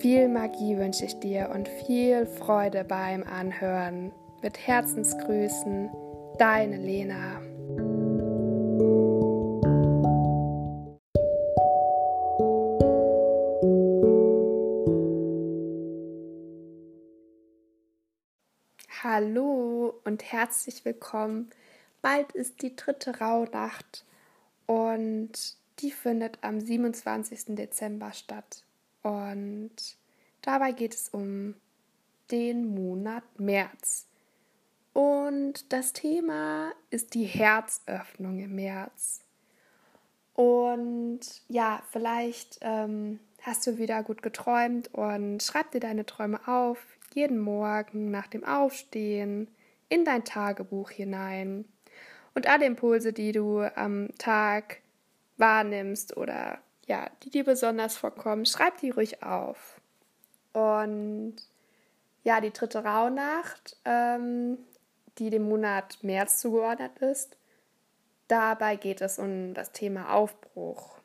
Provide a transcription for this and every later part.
Viel Magie wünsche ich dir und viel Freude beim Anhören. Mit Herzensgrüßen, deine Lena. Hallo und herzlich willkommen. Bald ist die dritte Rauhnacht und die findet am 27. Dezember statt. Und dabei geht es um den Monat März. Und das Thema ist die Herzöffnung im März. Und ja, vielleicht ähm, hast du wieder gut geträumt und schreib dir deine Träume auf, jeden Morgen nach dem Aufstehen in dein Tagebuch hinein. Und alle Impulse, die du am Tag wahrnimmst oder ja, die dir besonders vorkommen, schreib die ruhig auf. Und ja, die dritte Rauhnacht, ähm, die dem Monat März zugeordnet ist, dabei geht es um das Thema Aufbruch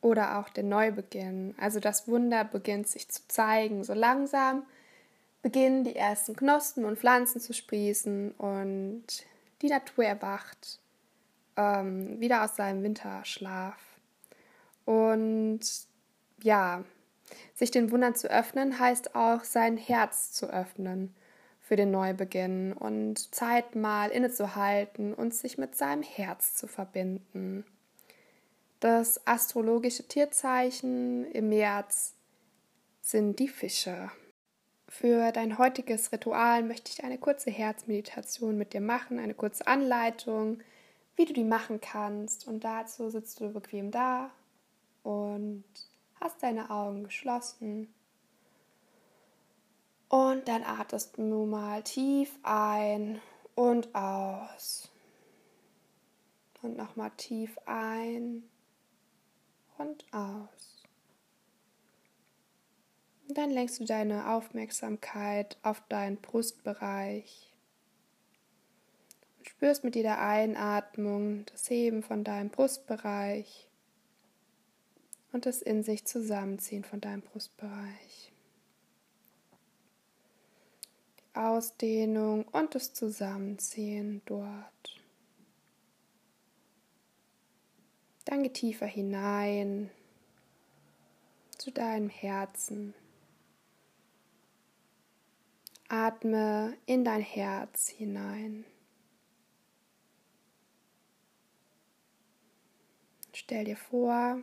oder auch den Neubeginn. Also das Wunder beginnt sich zu zeigen. So langsam beginnen die ersten Knospen und Pflanzen zu sprießen und die Natur erwacht ähm, wieder aus seinem Winterschlaf. Und ja, sich den Wundern zu öffnen, heißt auch sein Herz zu öffnen für den Neubeginn und Zeit mal innezuhalten und sich mit seinem Herz zu verbinden. Das astrologische Tierzeichen im März sind die Fische. Für dein heutiges Ritual möchte ich eine kurze Herzmeditation mit dir machen, eine kurze Anleitung, wie du die machen kannst. Und dazu sitzt du bequem da und hast deine Augen geschlossen. Und dann atmest du mal tief ein und aus. Und nochmal tief ein und aus. Und dann lenkst du deine Aufmerksamkeit auf deinen Brustbereich. Und spürst mit jeder Einatmung das Heben von deinem Brustbereich und das in sich zusammenziehen von deinem Brustbereich. Die Ausdehnung und das Zusammenziehen dort. Dann geh tiefer hinein zu deinem Herzen. Atme in dein Herz hinein. Stell dir vor,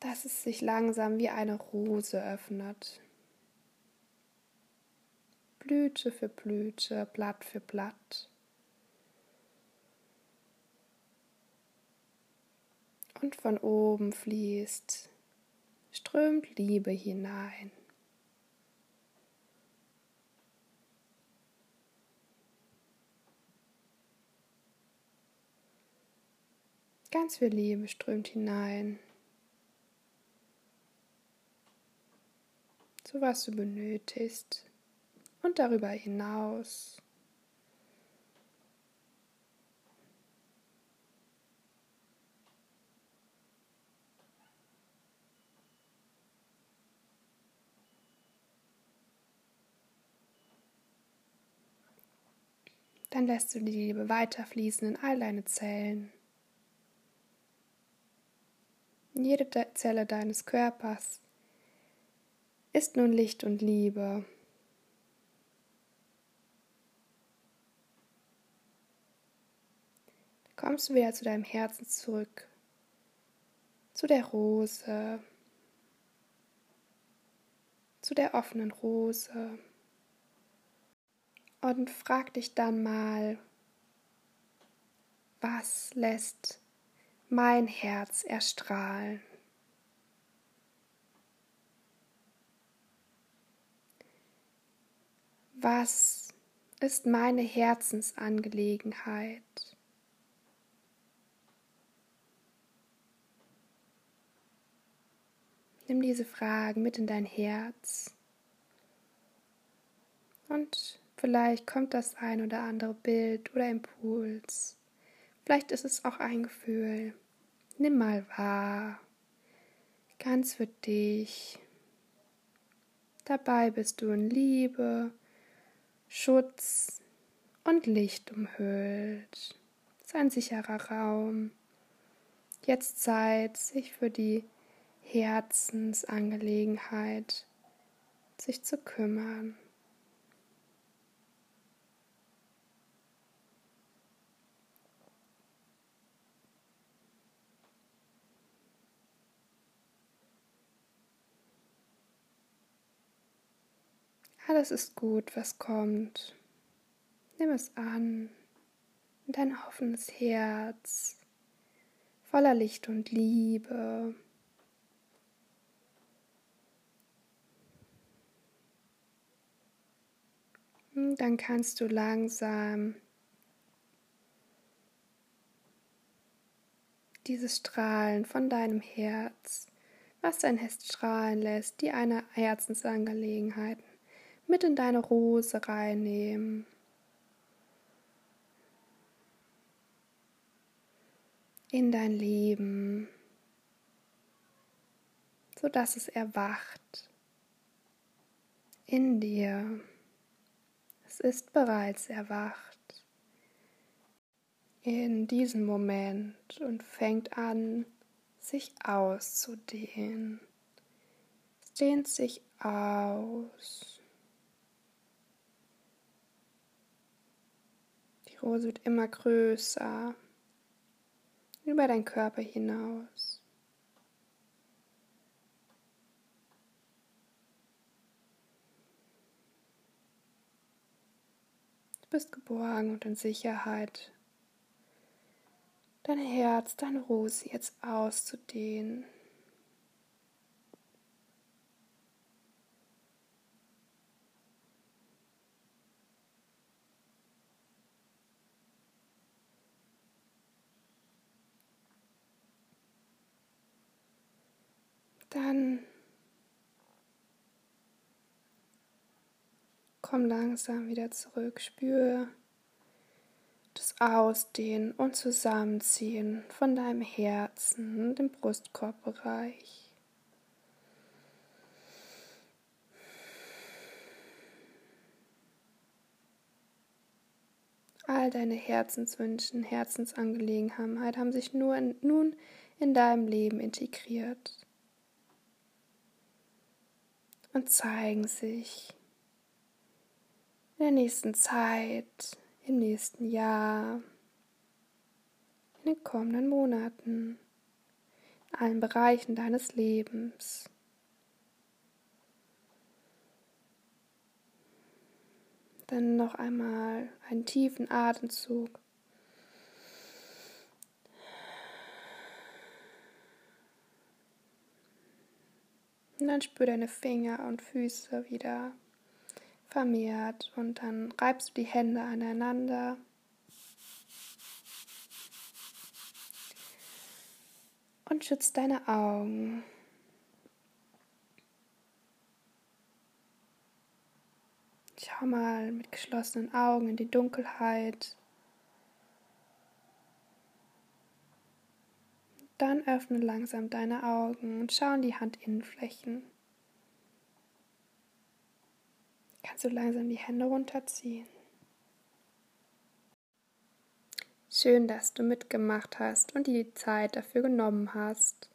dass es sich langsam wie eine Rose öffnet. Blüte für Blüte, Blatt für Blatt. Und von oben fließt, strömt Liebe hinein. Ganz viel Liebe strömt hinein. So was du benötigst und darüber hinaus. Dann lässt du die Liebe weiterfließen in all deine Zellen. In jede Zelle deines Körpers ist nun Licht und Liebe. Kommst du wieder zu deinem Herzen zurück, zu der Rose, zu der offenen Rose und frag dich dann mal, was lässt mein Herz erstrahlen? Was ist meine Herzensangelegenheit? Nimm diese Fragen mit in dein Herz. Und vielleicht kommt das ein oder andere Bild oder Impuls. Vielleicht ist es auch ein Gefühl. Nimm mal wahr. Ganz für dich. Dabei bist du in Liebe, Schutz und Licht umhüllt. Es ist ein sicherer Raum. Jetzt Zeit, sich für die Herzensangelegenheit sich zu kümmern. Alles ist gut, was kommt. Nimm es an in dein offenes Herz voller Licht und Liebe. Dann kannst du langsam dieses Strahlen von deinem Herz, was dein Herz strahlen lässt, die eine Herzensangelegenheit mit in deine Rose reinnehmen. In dein Leben, sodass es erwacht in dir ist bereits erwacht in diesem Moment und fängt an, sich auszudehnen. Es dehnt sich aus. Rose wird immer größer über deinen Körper hinaus. Du bist geborgen und in Sicherheit. Dein Herz, deine Rose jetzt auszudehnen. Dann Komm langsam wieder zurück, spüre das Ausdehnen und Zusammenziehen von deinem Herzen und dem Brustkorbbereich. All deine Herzenswünschen, Herzensangelegenheit haben sich nur in, nun in deinem Leben integriert und zeigen sich in der nächsten Zeit, im nächsten Jahr, in den kommenden Monaten, in allen Bereichen deines Lebens. Dann noch einmal einen tiefen Atemzug. Und dann spür deine Finger und Füße wieder vermehrt und dann reibst du die Hände aneinander. Und schützt deine Augen. Schau mal mit geschlossenen Augen in die Dunkelheit. Dann öffne langsam deine Augen und schau in die Handinnenflächen. kannst du langsam die Hände runterziehen. Schön, dass du mitgemacht hast und die Zeit dafür genommen hast.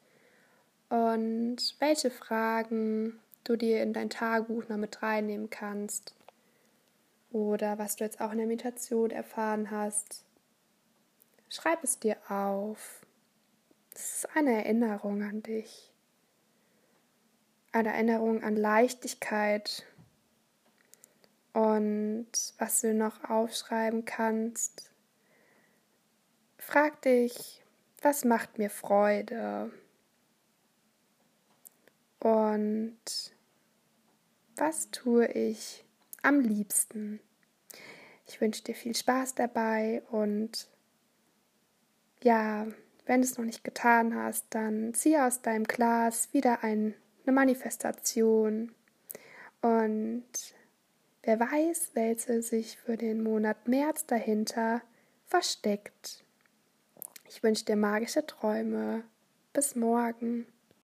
Und welche Fragen du dir in dein Tagebuch noch mit reinnehmen kannst. Oder was du jetzt auch in der Meditation erfahren hast. Schreib es dir auf. Es ist eine Erinnerung an dich. Eine Erinnerung an Leichtigkeit, und was du noch aufschreiben kannst, frag dich, was macht mir Freude? Und was tue ich am liebsten? Ich wünsche dir viel Spaß dabei und ja, wenn du es noch nicht getan hast, dann ziehe aus deinem Glas wieder ein, eine Manifestation und wer weiß, welche sich für den Monat März dahinter versteckt. Ich wünsche dir magische Träume. Bis morgen.